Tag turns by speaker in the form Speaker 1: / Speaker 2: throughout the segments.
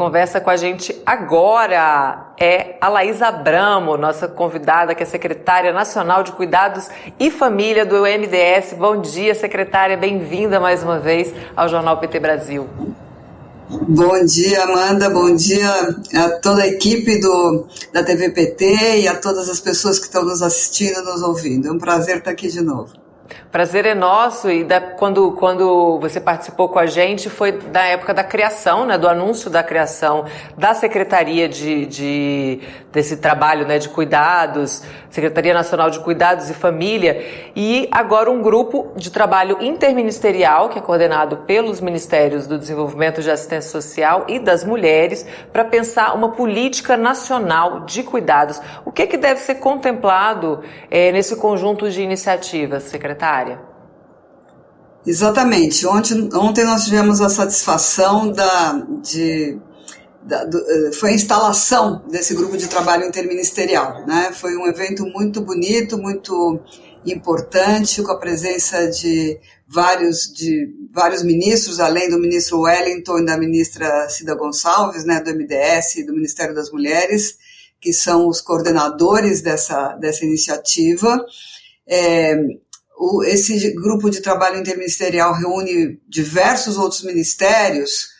Speaker 1: conversa com a gente agora é a Laís Abramo, nossa convidada, que é secretária nacional de Cuidados e Família do MDS. Bom dia, secretária, bem-vinda mais uma vez ao Jornal PT Brasil.
Speaker 2: Bom dia, Amanda. Bom dia a toda a equipe do, da TVPT e a todas as pessoas que estão nos assistindo, nos ouvindo. É um prazer estar aqui de novo.
Speaker 1: Prazer é nosso e da, quando, quando você participou com a gente foi da época da criação, né, do anúncio da criação da Secretaria de, de desse trabalho né, de cuidados, Secretaria Nacional de Cuidados e Família, e agora um grupo de trabalho interministerial que é coordenado pelos Ministérios do Desenvolvimento de Assistência Social e das Mulheres para pensar uma política nacional de cuidados. O que, que deve ser contemplado é, nesse conjunto de iniciativas, secretária? Área.
Speaker 2: Exatamente. Ontem, ontem nós tivemos a satisfação da, de, da, do, eh, foi a instalação desse grupo de trabalho interministerial. Né? Foi um evento muito bonito, muito importante, com a presença de vários, de vários ministros, além do ministro Wellington e da ministra Cida Gonçalves, né, do MDS e do Ministério das Mulheres, que são os coordenadores dessa, dessa iniciativa. É, o, esse grupo de trabalho interministerial reúne diversos outros ministérios,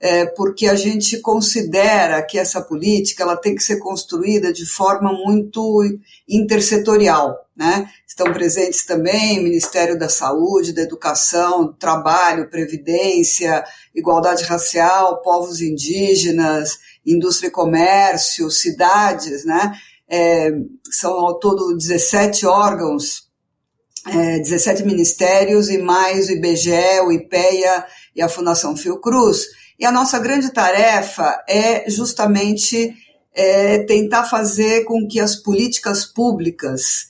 Speaker 2: é, porque a gente considera que essa política ela tem que ser construída de forma muito intersetorial. Né? Estão presentes também Ministério da Saúde, da Educação, Trabalho, Previdência, Igualdade Racial, povos indígenas, indústria e comércio, cidades, né? É, são ao todo 17 órgãos é, 17 ministérios e mais o IBGE, o IPEA e a Fundação Fiocruz. E a nossa grande tarefa é justamente é, tentar fazer com que as políticas públicas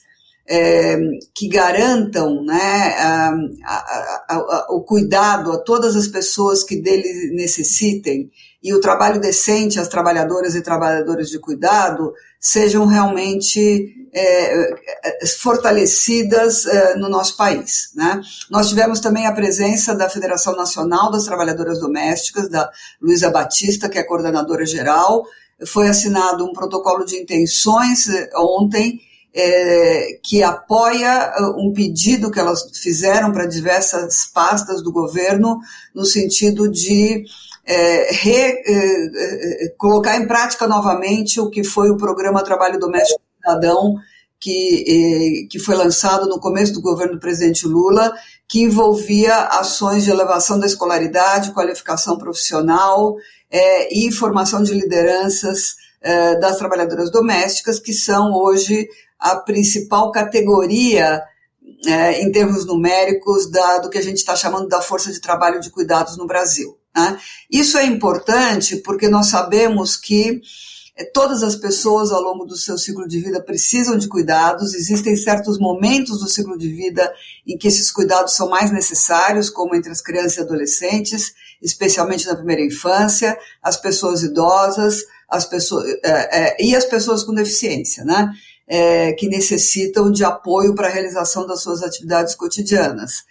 Speaker 2: é, que garantam né, a, a, a, o cuidado a todas as pessoas que dele necessitem e o trabalho decente às trabalhadoras e trabalhadores de cuidado sejam realmente é, é, fortalecidas é, no nosso país. Né? Nós tivemos também a presença da Federação Nacional das Trabalhadoras Domésticas, da Luísa Batista, que é coordenadora geral. Foi assinado um protocolo de intenções é, ontem é, que apoia um pedido que elas fizeram para diversas pastas do governo no sentido de é, re, é, é, colocar em prática novamente o que foi o programa Trabalho Doméstico Cidadão, que, que foi lançado no começo do governo do presidente Lula, que envolvia ações de elevação da escolaridade, qualificação profissional é, e formação de lideranças é, das trabalhadoras domésticas, que são hoje a principal categoria é, em termos numéricos da, do que a gente está chamando da força de trabalho de cuidados no Brasil. Né? Isso é importante porque nós sabemos que eh, todas as pessoas ao longo do seu ciclo de vida precisam de cuidados, existem certos momentos do ciclo de vida em que esses cuidados são mais necessários, como entre as crianças e adolescentes, especialmente na primeira infância, as pessoas idosas, as pessoas, é, é, e as pessoas com deficiência, né? É, que necessitam de apoio para a realização das suas atividades cotidianas.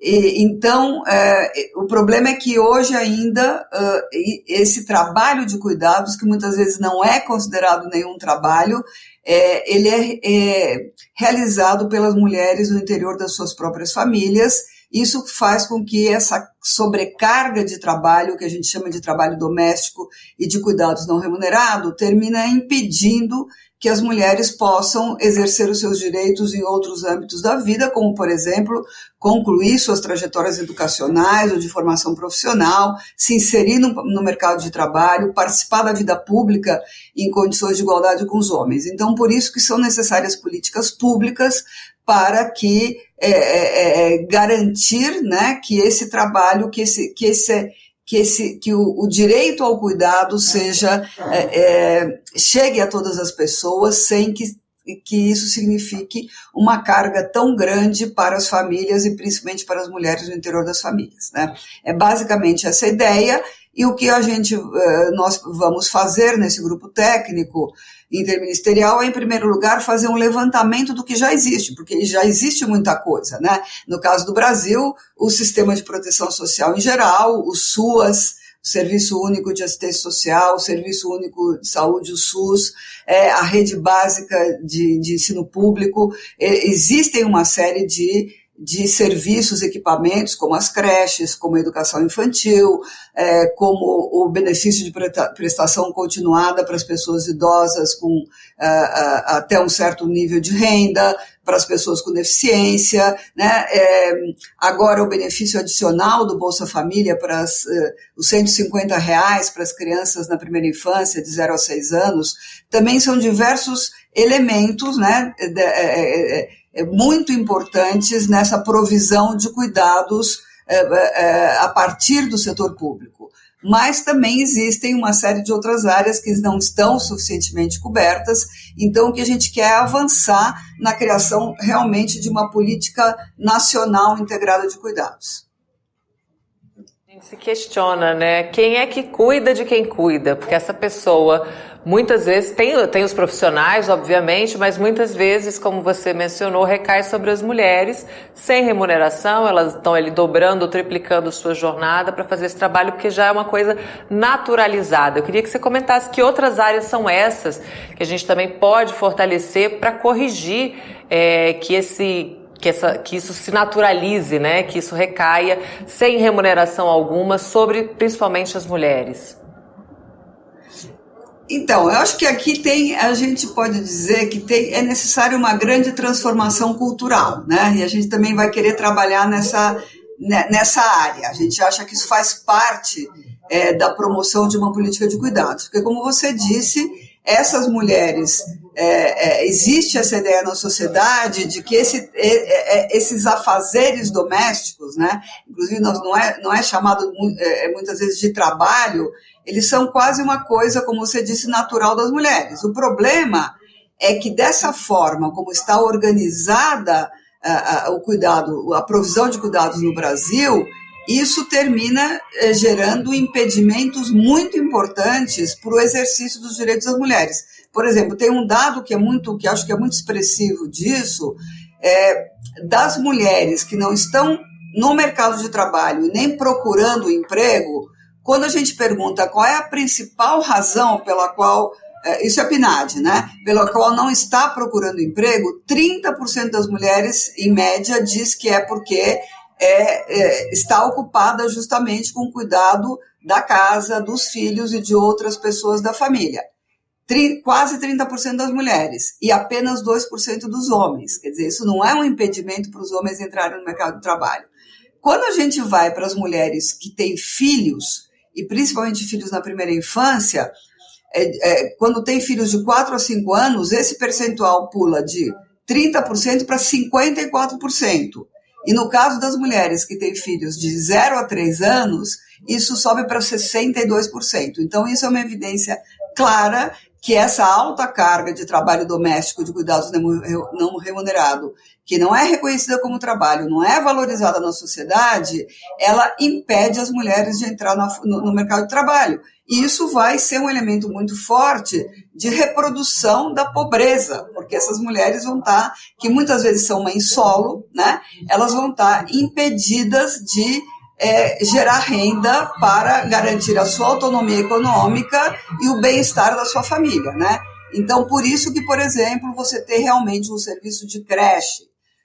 Speaker 2: E, então, é, o problema é que hoje ainda uh, esse trabalho de cuidados, que muitas vezes não é considerado nenhum trabalho, é, ele é, é, realizado pelas mulheres no interior das suas próprias famílias. Isso faz com que essa sobrecarga de trabalho, que a gente chama de trabalho doméstico e de cuidados não remunerado, termina impedindo que as mulheres possam exercer os seus direitos em outros âmbitos da vida, como, por exemplo, concluir suas trajetórias educacionais ou de formação profissional, se inserir no, no, mercado de trabalho, participar da vida pública em condições de igualdade com os homens. Então, por isso que são necessárias políticas públicas para que é, é, é, garantir né, que esse trabalho, que esse, que esse que, esse, que o, o direito ao cuidado seja é, é, chegue a todas as pessoas sem que, que isso signifique uma carga tão grande para as famílias e principalmente para as mulheres no interior das famílias. Né? É basicamente essa ideia e o que a gente eh, nós vamos fazer nesse grupo técnico interministerial é, em primeiro lugar, fazer um levantamento do que já existe, porque já existe muita coisa, né? No caso do Brasil, o sistema de proteção social em geral, o SUAS, o Serviço Único de Assistência Social, o Serviço Único de Saúde, o SUS, é, a rede básica de, de ensino público. É, existem uma série de de serviços, equipamentos, como as creches, como a educação infantil, é, como o benefício de prestação continuada para as pessoas idosas com é, é, até um certo nível de renda, para as pessoas com deficiência, né? É, agora o benefício adicional do Bolsa Família para as, uh, os 150 reais para as crianças na primeira infância, de 0 a 6 anos, também são diversos elementos, né? De, é, é, muito importantes nessa provisão de cuidados é, é, a partir do setor público. Mas também existem uma série de outras áreas que não estão suficientemente cobertas, então o que a gente quer é avançar na criação realmente de uma política nacional integrada de cuidados.
Speaker 1: Gente se questiona, né? Quem é que cuida de quem cuida? Porque essa pessoa muitas vezes tem, tem os profissionais, obviamente, mas muitas vezes, como você mencionou, recai sobre as mulheres sem remuneração, elas estão ali dobrando, triplicando sua jornada para fazer esse trabalho, porque já é uma coisa naturalizada. Eu queria que você comentasse que outras áreas são essas que a gente também pode fortalecer para corrigir é, que esse que, essa, que isso se naturalize, né? Que isso recaia sem remuneração alguma sobre principalmente as mulheres.
Speaker 2: Então, eu acho que aqui tem, a gente pode dizer que tem, é necessário uma grande transformação cultural, né? E a gente também vai querer trabalhar nessa, né, nessa área. A gente acha que isso faz parte é, da promoção de uma política de cuidados, porque, como você disse, essas mulheres, é, é, existe essa ideia na sociedade de que esse, é, é, esses afazeres domésticos, né? Inclusive, não é, não é chamado é, muitas vezes de trabalho eles são quase uma coisa, como você disse, natural das mulheres. O problema é que dessa forma, como está organizada uh, uh, o cuidado, a provisão de cuidados no Brasil, isso termina uh, gerando impedimentos muito importantes para o exercício dos direitos das mulheres. Por exemplo, tem um dado que é muito, que acho que é muito expressivo disso, é, das mulheres que não estão no mercado de trabalho nem procurando emprego, quando a gente pergunta qual é a principal razão pela qual, é, isso é PNAD, né? Pela qual não está procurando emprego, 30% das mulheres, em média, diz que é porque é, é, está ocupada justamente com o cuidado da casa, dos filhos e de outras pessoas da família. Tri, quase 30% das mulheres e apenas 2% dos homens. Quer dizer, isso não é um impedimento para os homens entrarem no mercado de trabalho. Quando a gente vai para as mulheres que têm filhos, e principalmente filhos na primeira infância, é, é, quando tem filhos de 4 a 5 anos, esse percentual pula de 30% para 54%. E no caso das mulheres que têm filhos de 0 a 3 anos, isso sobe para 62%. Então, isso é uma evidência clara que essa alta carga de trabalho doméstico, de cuidados não remunerado, que não é reconhecida como trabalho, não é valorizada na sociedade, ela impede as mulheres de entrar no, mercado de trabalho. E isso vai ser um elemento muito forte de reprodução da pobreza, porque essas mulheres vão estar, que muitas vezes são mães solo, né? Elas vão estar impedidas de é, gerar renda para garantir a sua autonomia econômica e o bem-estar da sua família, né? Então, por isso que, por exemplo, você ter realmente um serviço de creche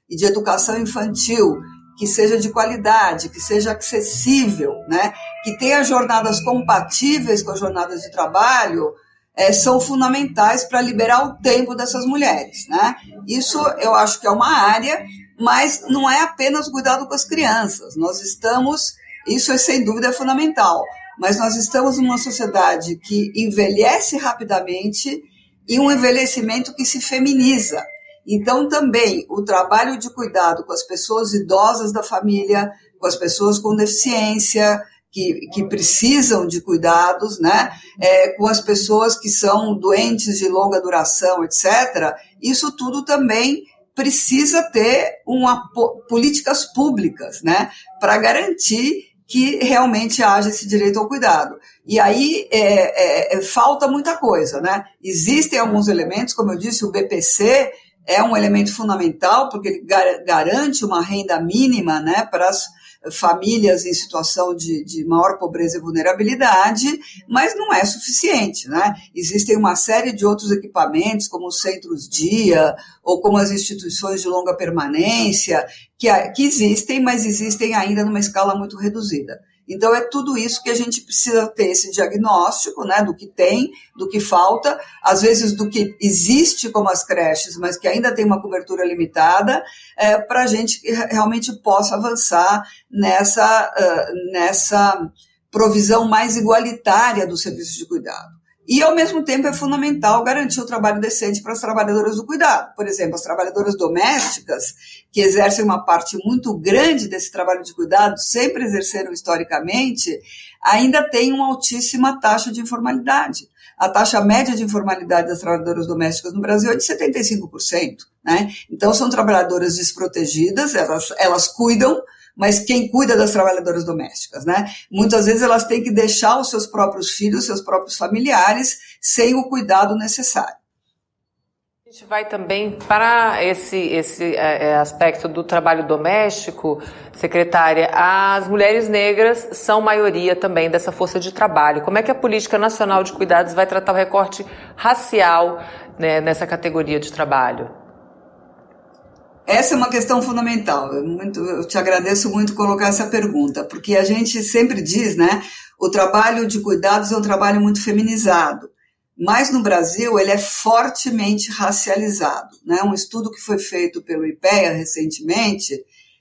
Speaker 2: e de educação infantil que seja de qualidade, que seja acessível, né? que tenha jornadas compatíveis com as jornadas de trabalho, é, são fundamentais para liberar o tempo dessas mulheres. Né? Isso eu acho que é uma área mas não é apenas o cuidado com as crianças. Nós estamos, isso é sem dúvida fundamental, mas nós estamos numa sociedade que envelhece rapidamente e um envelhecimento que se feminiza. Então, também o trabalho de cuidado com as pessoas idosas da família, com as pessoas com deficiência, que, que precisam de cuidados, né? É, com as pessoas que são doentes de longa duração, etc. Isso tudo também precisa ter uma, políticas públicas, né, para garantir que realmente haja esse direito ao cuidado. E aí é, é, é, falta muita coisa, né? Existem alguns elementos, como eu disse, o BPC é um elemento fundamental porque ele gar garante uma renda mínima, né, para as famílias em situação de, de maior pobreza e vulnerabilidade, mas não é suficiente. Né? Existem uma série de outros equipamentos, como os centros-dia, ou como as instituições de longa permanência, que, que existem, mas existem ainda numa escala muito reduzida. Então, é tudo isso que a gente precisa ter esse diagnóstico, né, do que tem, do que falta, às vezes do que existe como as creches, mas que ainda tem uma cobertura limitada, é, para a gente realmente possa avançar nessa, uh, nessa provisão mais igualitária dos serviços de cuidado. E, ao mesmo tempo, é fundamental garantir o trabalho decente para as trabalhadoras do cuidado. Por exemplo, as trabalhadoras domésticas, que exercem uma parte muito grande desse trabalho de cuidado, sempre exerceram historicamente, ainda têm uma altíssima taxa de informalidade. A taxa média de informalidade das trabalhadoras domésticas no Brasil é de 75%. Né? Então, são trabalhadoras desprotegidas, elas, elas cuidam, mas quem cuida das trabalhadoras domésticas, né? Muitas vezes elas têm que deixar os seus próprios filhos, seus próprios familiares, sem o cuidado necessário.
Speaker 1: A gente vai também para esse, esse é, é, aspecto do trabalho doméstico, secretária. As mulheres negras são maioria também dessa força de trabalho. Como é que a Política Nacional de Cuidados vai tratar o recorte racial né, nessa categoria de trabalho?
Speaker 2: Essa é uma questão fundamental. Eu, muito, eu te agradeço muito colocar essa pergunta, porque a gente sempre diz, né? O trabalho de cuidados é um trabalho muito feminizado. Mas no Brasil ele é fortemente racializado. Né? Um estudo que foi feito pelo IPEA recentemente,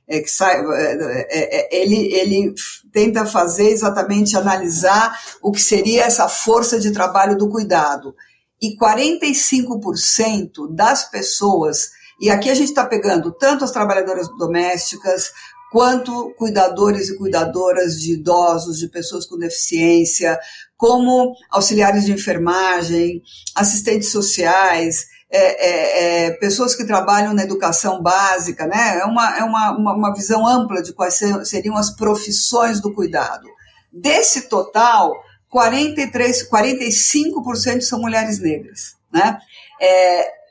Speaker 2: é, que sai, é, é, é, ele, ele tenta fazer exatamente analisar o que seria essa força de trabalho do cuidado. E 45% das pessoas e aqui a gente está pegando tanto as trabalhadoras domésticas, quanto cuidadores e cuidadoras de idosos, de pessoas com deficiência, como auxiliares de enfermagem, assistentes sociais, é, é, é, pessoas que trabalham na educação básica, né? É uma, é uma, uma, visão ampla de quais seriam as profissões do cuidado. Desse total, 43, 45% são mulheres negras, né? É,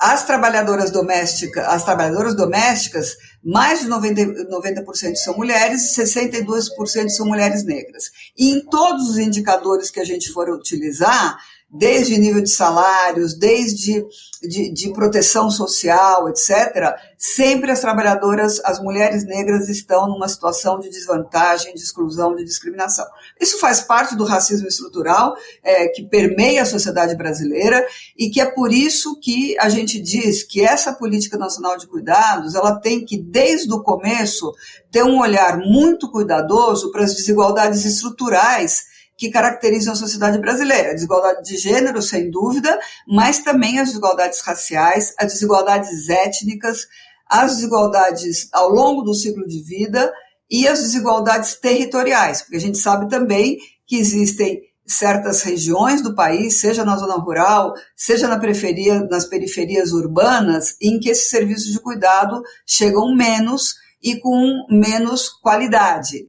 Speaker 2: as trabalhadoras domésticas, as trabalhadoras domésticas, mais de 90%, 90 são mulheres e 62% são mulheres negras. E em todos os indicadores que a gente for utilizar, desde nível de salários, desde de, de, proteção social, etc., sempre as trabalhadoras, as mulheres negras estão numa situação de desvantagem, de exclusão, de discriminação. Isso faz parte do racismo estrutural é, que permeia a sociedade brasileira e que é por isso que a gente diz que essa política nacional de cuidados ela tem que, desde o começo, ter um olhar muito cuidadoso para as desigualdades estruturais que caracterizam a sociedade brasileira. A desigualdade de gênero, sem dúvida, mas também as desigualdades raciais, as desigualdades étnicas, as desigualdades ao longo do ciclo de vida e as desigualdades territoriais, porque a gente sabe também que existem certas regiões do país, seja na zona rural, seja na periferia, nas periferias urbanas, em que esses serviços de cuidado chegam menos e com menos qualidade.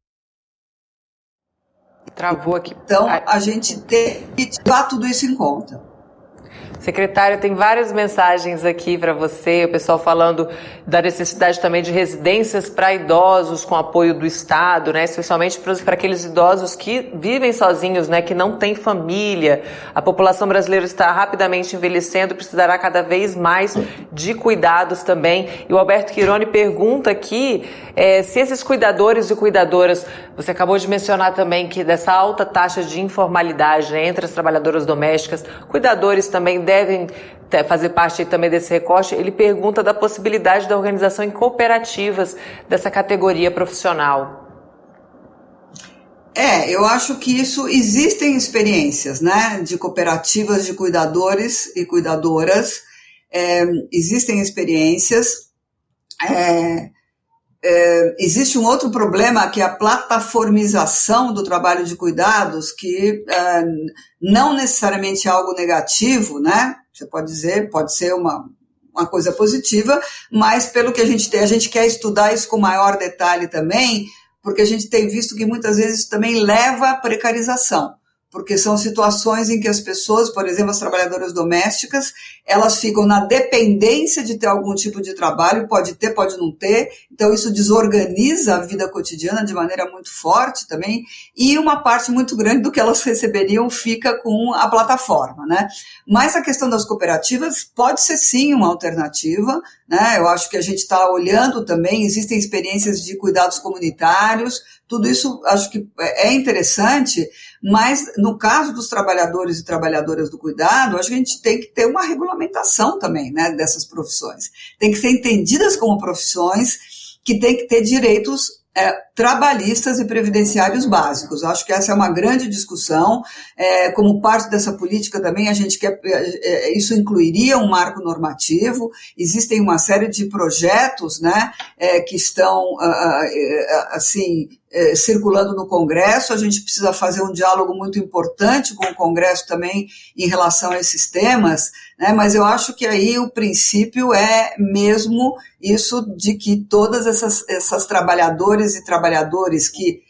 Speaker 1: Travou aqui.
Speaker 2: Então, a gente tem que levar tudo isso em conta.
Speaker 1: Secretária, tem várias mensagens aqui para você, o pessoal falando da necessidade também de residências para idosos com apoio do Estado, né? especialmente para aqueles idosos que vivem sozinhos, né? que não têm família. A população brasileira está rapidamente envelhecendo, precisará cada vez mais de cuidados também. E o Alberto Quirone pergunta aqui é, se esses cuidadores e cuidadoras, você acabou de mencionar também que dessa alta taxa de informalidade né, entre as trabalhadoras domésticas, cuidadores também devem fazer parte também desse recorte, ele pergunta da possibilidade da organização em cooperativas dessa categoria profissional.
Speaker 2: É, eu acho que isso existem experiências, né, de cooperativas de cuidadores e cuidadoras, é, existem experiências. É, é, existe um outro problema que é a plataformização do trabalho de cuidados, que é, não necessariamente é algo negativo, né? Você pode dizer, pode ser uma, uma coisa positiva, mas pelo que a gente tem, a gente quer estudar isso com maior detalhe também, porque a gente tem visto que muitas vezes também leva à precarização. Porque são situações em que as pessoas, por exemplo, as trabalhadoras domésticas, elas ficam na dependência de ter algum tipo de trabalho, pode ter, pode não ter, então isso desorganiza a vida cotidiana de maneira muito forte também, e uma parte muito grande do que elas receberiam fica com a plataforma, né? Mas a questão das cooperativas pode ser sim uma alternativa, né? Eu acho que a gente está olhando também, existem experiências de cuidados comunitários, tudo isso acho que é interessante, mas no caso dos trabalhadores e trabalhadoras do cuidado, acho que a gente tem que ter uma regulamentação também né, dessas profissões. Tem que ser entendidas como profissões que têm que ter direitos é, trabalhistas e previdenciários básicos. Acho que essa é uma grande discussão. É, como parte dessa política também, a gente quer. É, é isso incluiria um marco normativo. Existem uma série de projetos né, é, que estão ah, ah, é, assim é, circulando no Congresso. A gente precisa fazer um diálogo muito importante com o Congresso também em relação a esses temas, né? mas eu acho que aí o princípio é mesmo isso de que todas essas, essas trabalhadoras e trabalhadores que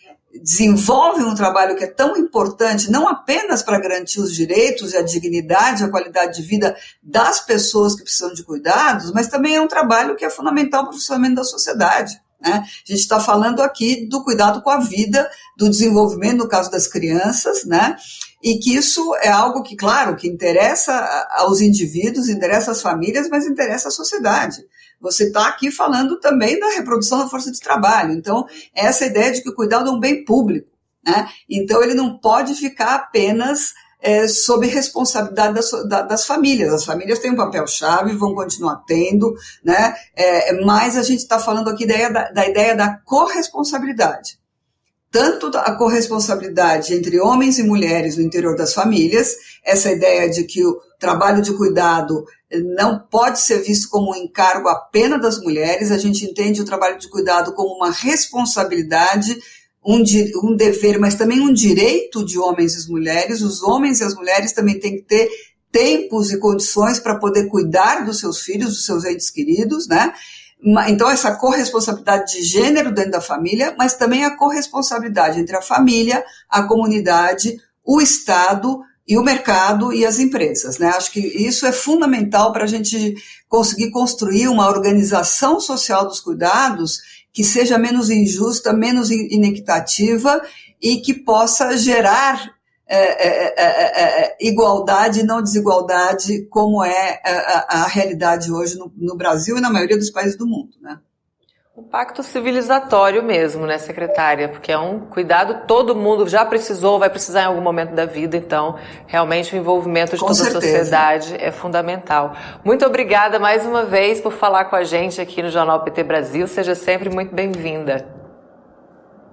Speaker 2: desenvolvem um trabalho que é tão importante, não apenas para garantir os direitos e a dignidade, a qualidade de vida das pessoas que precisam de cuidados, mas também é um trabalho que é fundamental para o funcionamento da sociedade. Né? A gente está falando aqui do cuidado com a vida, do desenvolvimento, no caso das crianças, né? e que isso é algo que, claro, que interessa aos indivíduos, interessa às famílias, mas interessa à sociedade. Você está aqui falando também da reprodução da força de trabalho. Então, essa ideia de que o cuidado é um bem público. Né? Então, ele não pode ficar apenas é, sob responsabilidade das, das, famílias. As famílias têm um papel-chave, vão continuar tendo, né? É, mas a gente está falando aqui da, da ideia da corresponsabilidade. Tanto a corresponsabilidade entre homens e mulheres no interior das famílias, essa ideia de que o trabalho de cuidado não pode ser visto como um encargo apenas das mulheres, a gente entende o trabalho de cuidado como uma responsabilidade um, um dever, mas também um direito de homens e mulheres. Os homens e as mulheres também têm que ter tempos e condições para poder cuidar dos seus filhos, dos seus entes queridos, né? Então, essa corresponsabilidade de gênero dentro da família, mas também a corresponsabilidade entre a família, a comunidade, o Estado e o mercado e as empresas. Né? Acho que isso é fundamental para a gente conseguir construir uma organização social dos cuidados que seja menos injusta, menos inequitativa e que possa gerar é, é, é, igualdade e não desigualdade, como é a, a realidade hoje no, no, Brasil e na maioria dos países do mundo. Né?
Speaker 1: Um pacto civilizatório mesmo, né, secretária? Porque é um cuidado, todo mundo já precisou, vai precisar em algum momento da vida, então realmente o envolvimento de com toda certeza. a sociedade é fundamental. Muito obrigada mais uma vez por falar com a gente aqui no Jornal PT Brasil. Seja sempre muito bem-vinda.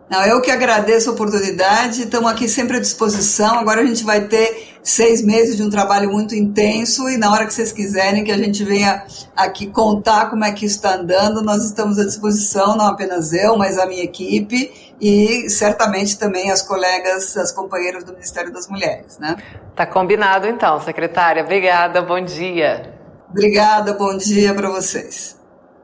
Speaker 2: Não, eu que agradeço a oportunidade, estamos aqui sempre à disposição. Agora a gente vai ter seis meses de um trabalho muito intenso e na hora que vocês quiserem que a gente venha aqui contar como é que está andando, nós estamos à disposição, não apenas eu, mas a minha equipe e certamente também as colegas, as companheiras do Ministério das Mulheres, né?
Speaker 1: Tá combinado então, secretária. Obrigada, bom dia.
Speaker 2: Obrigada, bom dia para vocês.